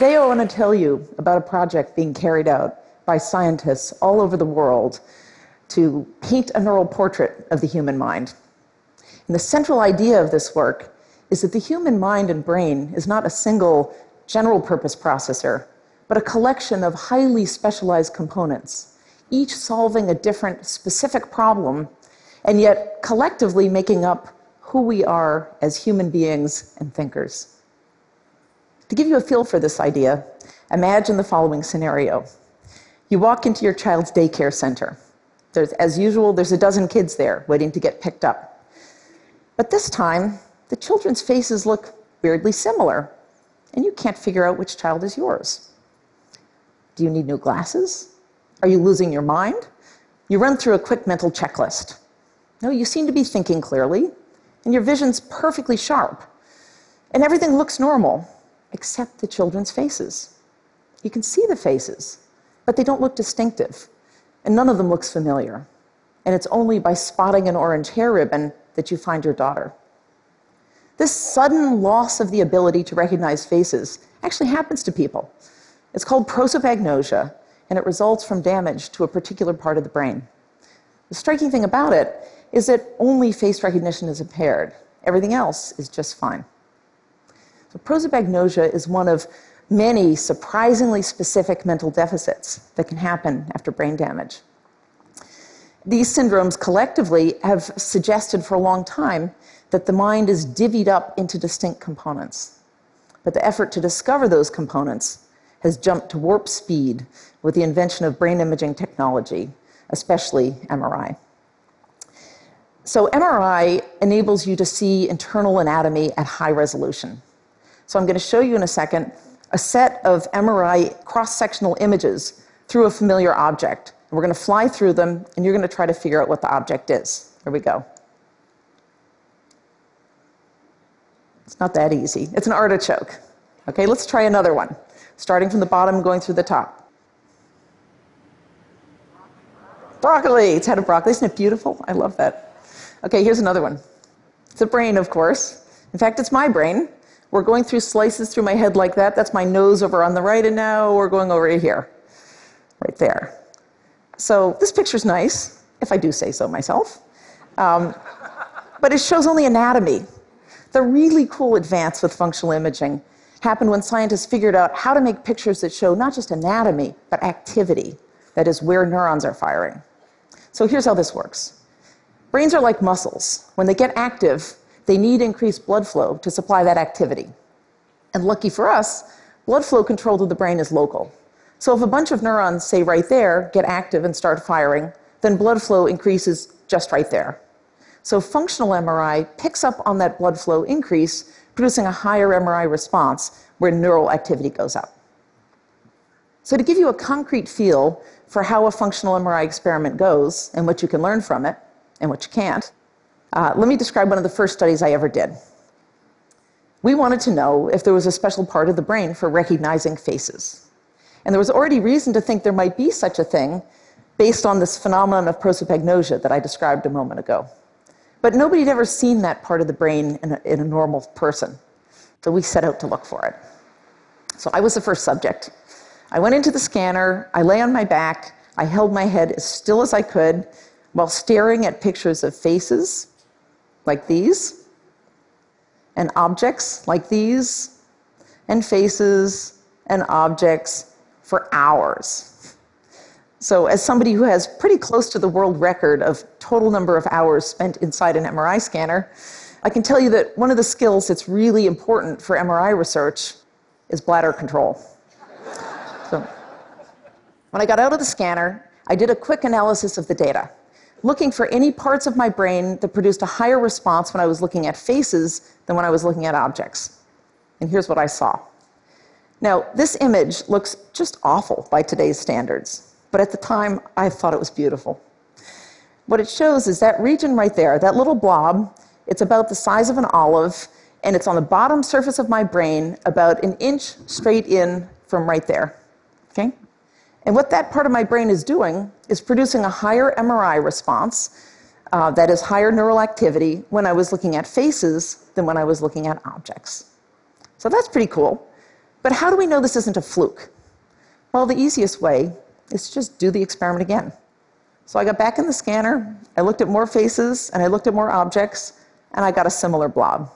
Today, I want to tell you about a project being carried out by scientists all over the world to paint a neural portrait of the human mind. And the central idea of this work is that the human mind and brain is not a single general purpose processor, but a collection of highly specialized components, each solving a different specific problem, and yet collectively making up who we are as human beings and thinkers. To give you a feel for this idea, imagine the following scenario. You walk into your child's daycare center. There's, as usual, there's a dozen kids there waiting to get picked up. But this time, the children's faces look weirdly similar, and you can't figure out which child is yours. Do you need new glasses? Are you losing your mind? You run through a quick mental checklist. No, you seem to be thinking clearly, and your vision's perfectly sharp, and everything looks normal except the children's faces. You can see the faces, but they don't look distinctive, and none of them looks familiar. And it's only by spotting an orange hair ribbon that you find your daughter. This sudden loss of the ability to recognize faces actually happens to people. It's called prosopagnosia, and it results from damage to a particular part of the brain. The striking thing about it is that only face recognition is impaired. Everything else is just fine. So prosopagnosia is one of many surprisingly specific mental deficits that can happen after brain damage. These syndromes collectively have suggested for a long time that the mind is divvied up into distinct components. But the effort to discover those components has jumped to warp speed with the invention of brain imaging technology, especially MRI. So, MRI enables you to see internal anatomy at high resolution. So I'm going to show you in a second a set of MRI cross sectional images through a familiar object. We're going to fly through them, and you're going to try to figure out what the object is. Here we go. It's not that easy. It's an artichoke. Okay, let's try another one, starting from the bottom, going through the top. Broccoli. It's head of broccoli. Isn't it beautiful? I love that. Okay, here's another one. It's a brain, of course. In fact, it's my brain. We're going through slices through my head like that. That's my nose over on the right, and now we're going over to here, right there. So this picture's nice, if I do say so myself. Um, but it shows only anatomy. The really cool advance with functional imaging happened when scientists figured out how to make pictures that show not just anatomy, but activity, that is, where neurons are firing. So here's how this works brains are like muscles. When they get active, they need increased blood flow to supply that activity. And lucky for us, blood flow control to the brain is local. So if a bunch of neurons, say right there, get active and start firing, then blood flow increases just right there. So functional MRI picks up on that blood flow increase, producing a higher MRI response where neural activity goes up. So to give you a concrete feel for how a functional MRI experiment goes and what you can learn from it and what you can't, uh, let me describe one of the first studies I ever did. We wanted to know if there was a special part of the brain for recognizing faces. And there was already reason to think there might be such a thing based on this phenomenon of prosopagnosia that I described a moment ago. But nobody had ever seen that part of the brain in a, in a normal person. So we set out to look for it. So I was the first subject. I went into the scanner, I lay on my back, I held my head as still as I could while staring at pictures of faces like these, and objects like these, and faces and objects for hours. So, as somebody who has pretty close to the world record of total number of hours spent inside an MRI scanner, I can tell you that one of the skills that's really important for MRI research is bladder control. so, when I got out of the scanner, I did a quick analysis of the data looking for any parts of my brain that produced a higher response when I was looking at faces than when I was looking at objects. And here's what I saw. Now, this image looks just awful by today's standards, but at the time, I thought it was beautiful. What it shows is that region right there, that little blob, it's about the size of an olive, and it's on the bottom surface of my brain, about an inch straight in from right there. And what that part of my brain is doing is producing a higher MRI response, uh, that is higher neural activity, when I was looking at faces than when I was looking at objects. So that's pretty cool. But how do we know this isn't a fluke? Well, the easiest way is to just do the experiment again. So I got back in the scanner, I looked at more faces, and I looked at more objects, and I got a similar blob.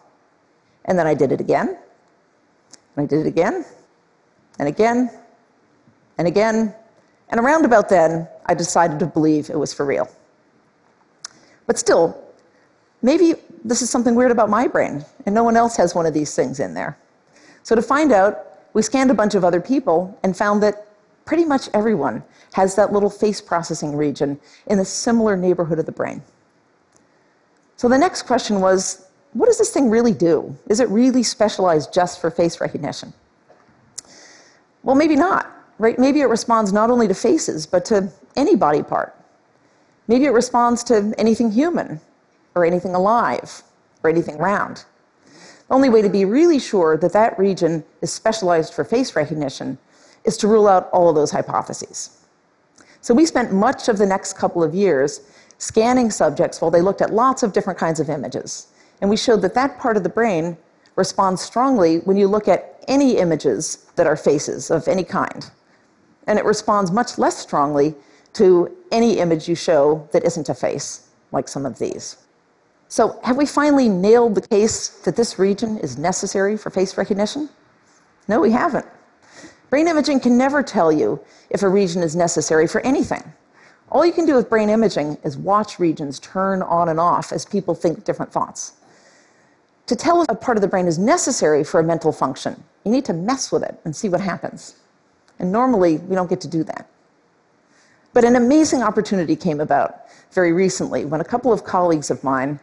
And then I did it again, and I did it again, and again, and again, and around about then, I decided to believe it was for real. But still, maybe this is something weird about my brain, and no one else has one of these things in there. So to find out, we scanned a bunch of other people and found that pretty much everyone has that little face processing region in a similar neighborhood of the brain. So the next question was what does this thing really do? Is it really specialized just for face recognition? Well, maybe not, right? Maybe it responds not only to faces, but to any body part. Maybe it responds to anything human, or anything alive, or anything round. The only way to be really sure that that region is specialized for face recognition is to rule out all of those hypotheses. So we spent much of the next couple of years scanning subjects while they looked at lots of different kinds of images. And we showed that that part of the brain responds strongly when you look at any images that are faces of any kind. And it responds much less strongly to any image you show that isn't a face, like some of these. So, have we finally nailed the case that this region is necessary for face recognition? No, we haven't. Brain imaging can never tell you if a region is necessary for anything. All you can do with brain imaging is watch regions turn on and off as people think different thoughts. To tell if a part of the brain is necessary for a mental function, you need to mess with it and see what happens. And normally, we don't get to do that. But an amazing opportunity came about very recently when a couple of colleagues of mine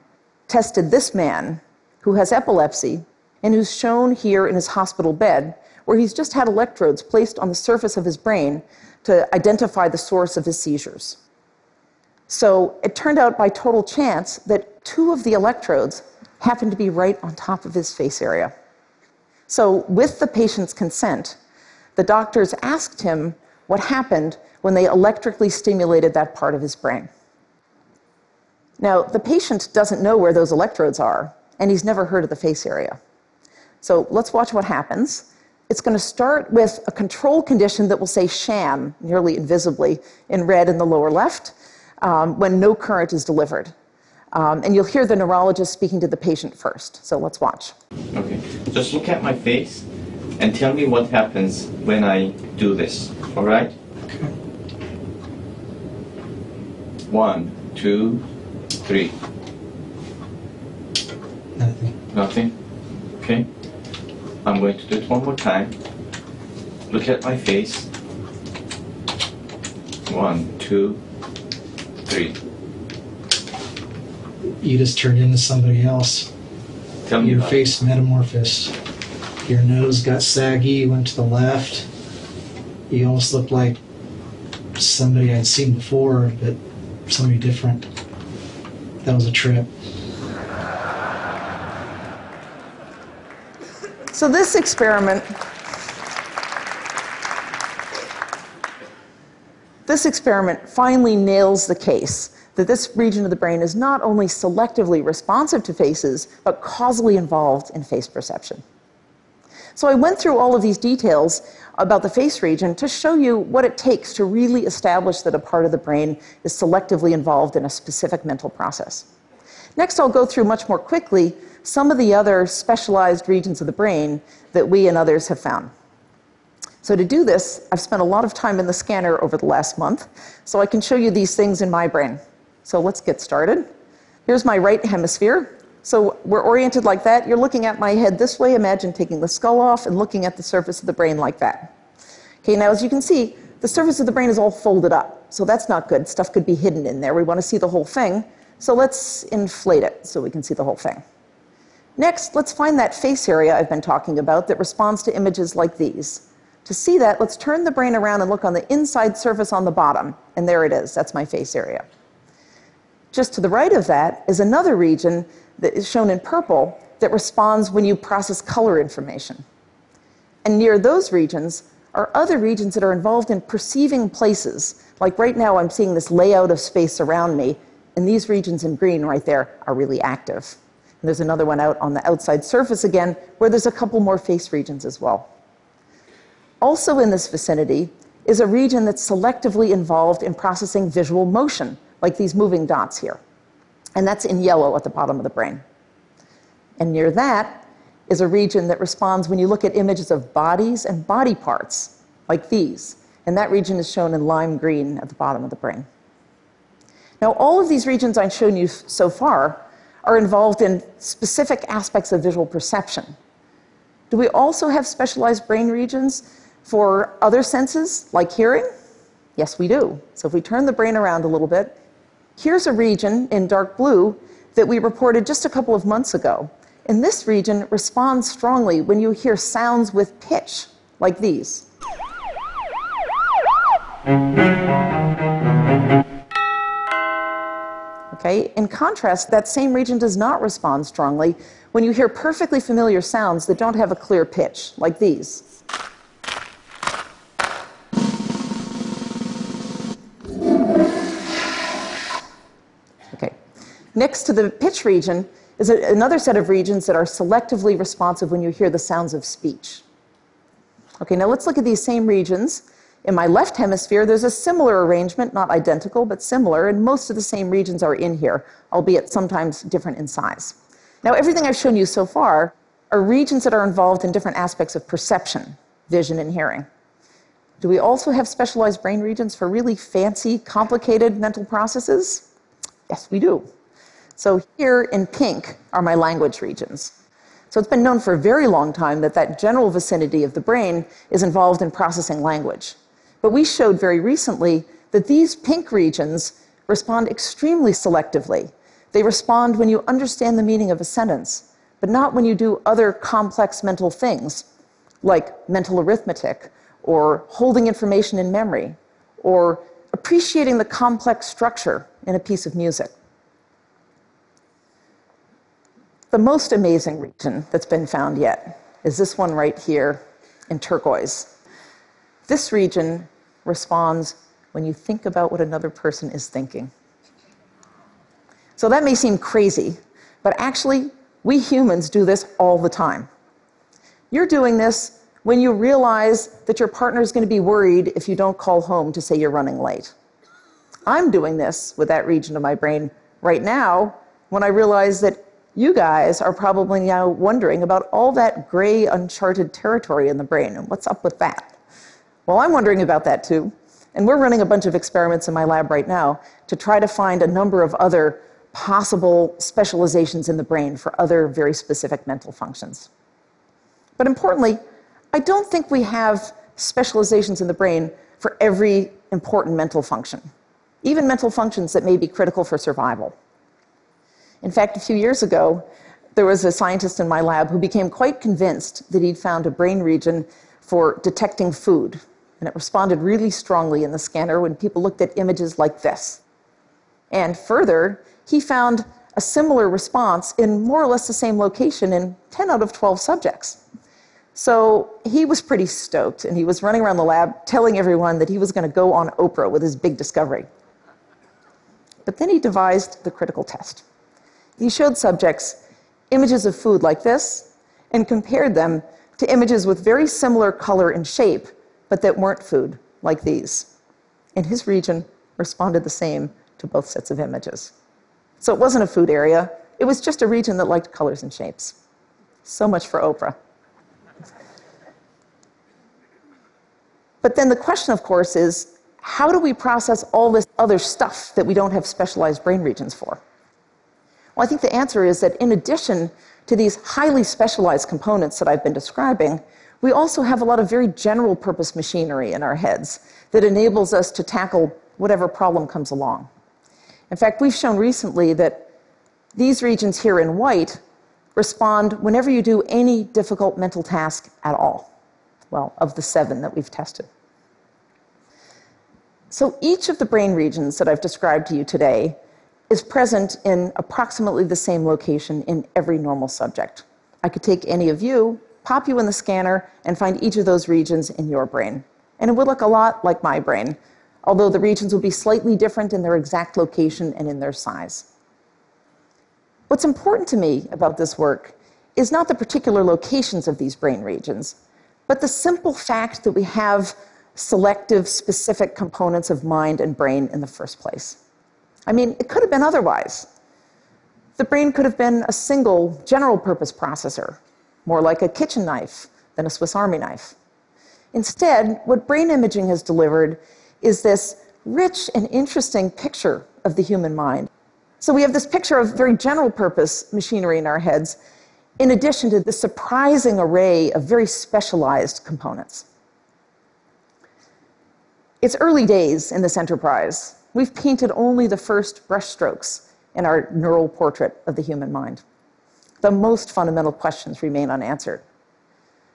tested this man who has epilepsy and who's shown here in his hospital bed, where he's just had electrodes placed on the surface of his brain to identify the source of his seizures. So it turned out by total chance that two of the electrodes happened to be right on top of his face area. So, with the patient's consent, the doctors asked him what happened when they electrically stimulated that part of his brain. Now, the patient doesn't know where those electrodes are, and he's never heard of the face area. So let's watch what happens. It's going to start with a control condition that will say sham, nearly invisibly, in red in the lower left, um, when no current is delivered. Um, and you'll hear the neurologist speaking to the patient first. So let's watch. Okay, just look at my face and tell me what happens when I do this, all right? One, two, three. Nothing. Nothing? Okay. I'm going to do it one more time. Look at my face. One, two, three. You just turned into somebody else. Tell me Your about face metamorphosed. Your nose got saggy, went to the left. You almost looked like somebody I'd seen before, but somebody different. That was a trip. So, this experiment. This experiment finally nails the case that this region of the brain is not only selectively responsive to faces, but causally involved in face perception. So I went through all of these details about the face region to show you what it takes to really establish that a part of the brain is selectively involved in a specific mental process. Next, I'll go through much more quickly some of the other specialized regions of the brain that we and others have found. So, to do this, I've spent a lot of time in the scanner over the last month, so I can show you these things in my brain. So, let's get started. Here's my right hemisphere. So, we're oriented like that. You're looking at my head this way. Imagine taking the skull off and looking at the surface of the brain like that. Okay, now as you can see, the surface of the brain is all folded up. So, that's not good. Stuff could be hidden in there. We want to see the whole thing. So, let's inflate it so we can see the whole thing. Next, let's find that face area I've been talking about that responds to images like these. To see that, let's turn the brain around and look on the inside surface on the bottom. And there it is. That's my face area. Just to the right of that is another region that is shown in purple that responds when you process color information. And near those regions are other regions that are involved in perceiving places. Like right now, I'm seeing this layout of space around me, and these regions in green right there are really active. And there's another one out on the outside surface again, where there's a couple more face regions as well. Also in this vicinity is a region that's selectively involved in processing visual motion, like these moving dots here. And that's in yellow at the bottom of the brain. And near that is a region that responds when you look at images of bodies and body parts, like these. And that region is shown in lime green at the bottom of the brain. Now, all of these regions I've shown you so far are involved in specific aspects of visual perception. Do we also have specialized brain regions for other senses, like hearing? Yes, we do. So if we turn the brain around a little bit, here's a region in dark blue that we reported just a couple of months ago. And this region responds strongly when you hear sounds with pitch, like these. Okay? In contrast, that same region does not respond strongly when you hear perfectly familiar sounds that don't have a clear pitch, like these. Next to the pitch region is a, another set of regions that are selectively responsive when you hear the sounds of speech. Okay, now let's look at these same regions. In my left hemisphere, there's a similar arrangement, not identical, but similar, and most of the same regions are in here, albeit sometimes different in size. Now, everything I've shown you so far are regions that are involved in different aspects of perception, vision, and hearing. Do we also have specialized brain regions for really fancy, complicated mental processes? Yes, we do. So here in pink are my language regions. So it's been known for a very long time that that general vicinity of the brain is involved in processing language. But we showed very recently that these pink regions respond extremely selectively. They respond when you understand the meaning of a sentence, but not when you do other complex mental things, like mental arithmetic, or holding information in memory, or appreciating the complex structure in a piece of music. The most amazing region that's been found yet is this one right here in turquoise. This region responds when you think about what another person is thinking. So that may seem crazy, but actually, we humans do this all the time. You're doing this when you realize that your partner is going to be worried if you don't call home to say you're running late. I'm doing this with that region of my brain right now when I realize that you guys are probably now wondering about all that gray, uncharted territory in the brain and what's up with that. Well, I'm wondering about that too. And we're running a bunch of experiments in my lab right now to try to find a number of other possible specializations in the brain for other very specific mental functions. But importantly, I don't think we have specializations in the brain for every important mental function, even mental functions that may be critical for survival. In fact, a few years ago, there was a scientist in my lab who became quite convinced that he'd found a brain region for detecting food. And it responded really strongly in the scanner when people looked at images like this. And further, he found a similar response in more or less the same location in 10 out of 12 subjects. So he was pretty stoked, and he was running around the lab telling everyone that he was going to go on Oprah with his big discovery. But then he devised the critical test. He showed subjects images of food like this and compared them to images with very similar color and shape, but that weren't food, like these. And his region responded the same to both sets of images. So it wasn't a food area, it was just a region that liked colors and shapes. So much for Oprah. But then the question, of course, is how do we process all this other stuff that we don't have specialized brain regions for? Well, I think the answer is that in addition to these highly specialized components that I've been describing, we also have a lot of very general purpose machinery in our heads that enables us to tackle whatever problem comes along. In fact, we've shown recently that these regions here in white respond whenever you do any difficult mental task at all. Well, of the seven that we've tested. So each of the brain regions that I've described to you today is present in approximately the same location in every normal subject. I could take any of you, pop you in the scanner, and find each of those regions in your brain. And it would look a lot like my brain, although the regions would be slightly different in their exact location and in their size. What's important to me about this work is not the particular locations of these brain regions, but the simple fact that we have selective, specific components of mind and brain in the first place. I mean, it could have been otherwise. The brain could have been a single general purpose processor, more like a kitchen knife than a Swiss Army knife. Instead, what brain imaging has delivered is this rich and interesting picture of the human mind. So we have this picture of very general purpose machinery in our heads, in addition to the surprising array of very specialized components. It's early days in this enterprise. We've painted only the first brushstrokes in our neural portrait of the human mind. The most fundamental questions remain unanswered.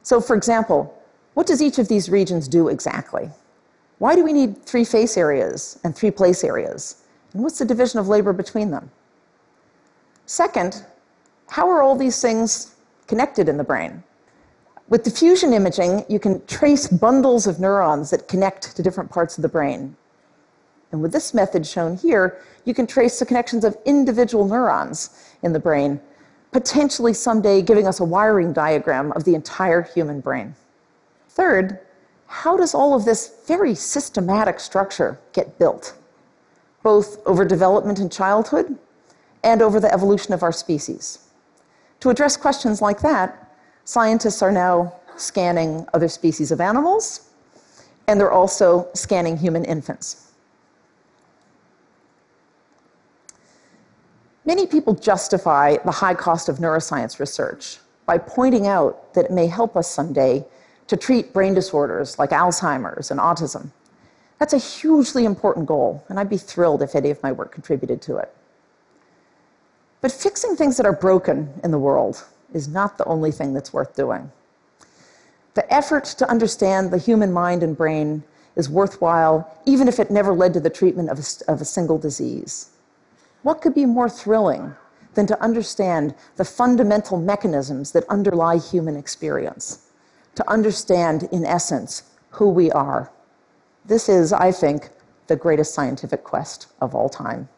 So, for example, what does each of these regions do exactly? Why do we need three face areas and three place areas? And what's the division of labor between them? Second, how are all these things connected in the brain? With diffusion imaging, you can trace bundles of neurons that connect to different parts of the brain. And with this method shown here, you can trace the connections of individual neurons in the brain, potentially someday giving us a wiring diagram of the entire human brain. Third, how does all of this very systematic structure get built, both over development in childhood and over the evolution of our species? To address questions like that, scientists are now scanning other species of animals, and they're also scanning human infants. Many people justify the high cost of neuroscience research by pointing out that it may help us someday to treat brain disorders like Alzheimer's and autism. That's a hugely important goal, and I'd be thrilled if any of my work contributed to it. But fixing things that are broken in the world is not the only thing that's worth doing. The effort to understand the human mind and brain is worthwhile, even if it never led to the treatment of a, of a single disease. What could be more thrilling than to understand the fundamental mechanisms that underlie human experience? to understand, in essence, who we are. This is, I think, the greatest scientific quest of all time.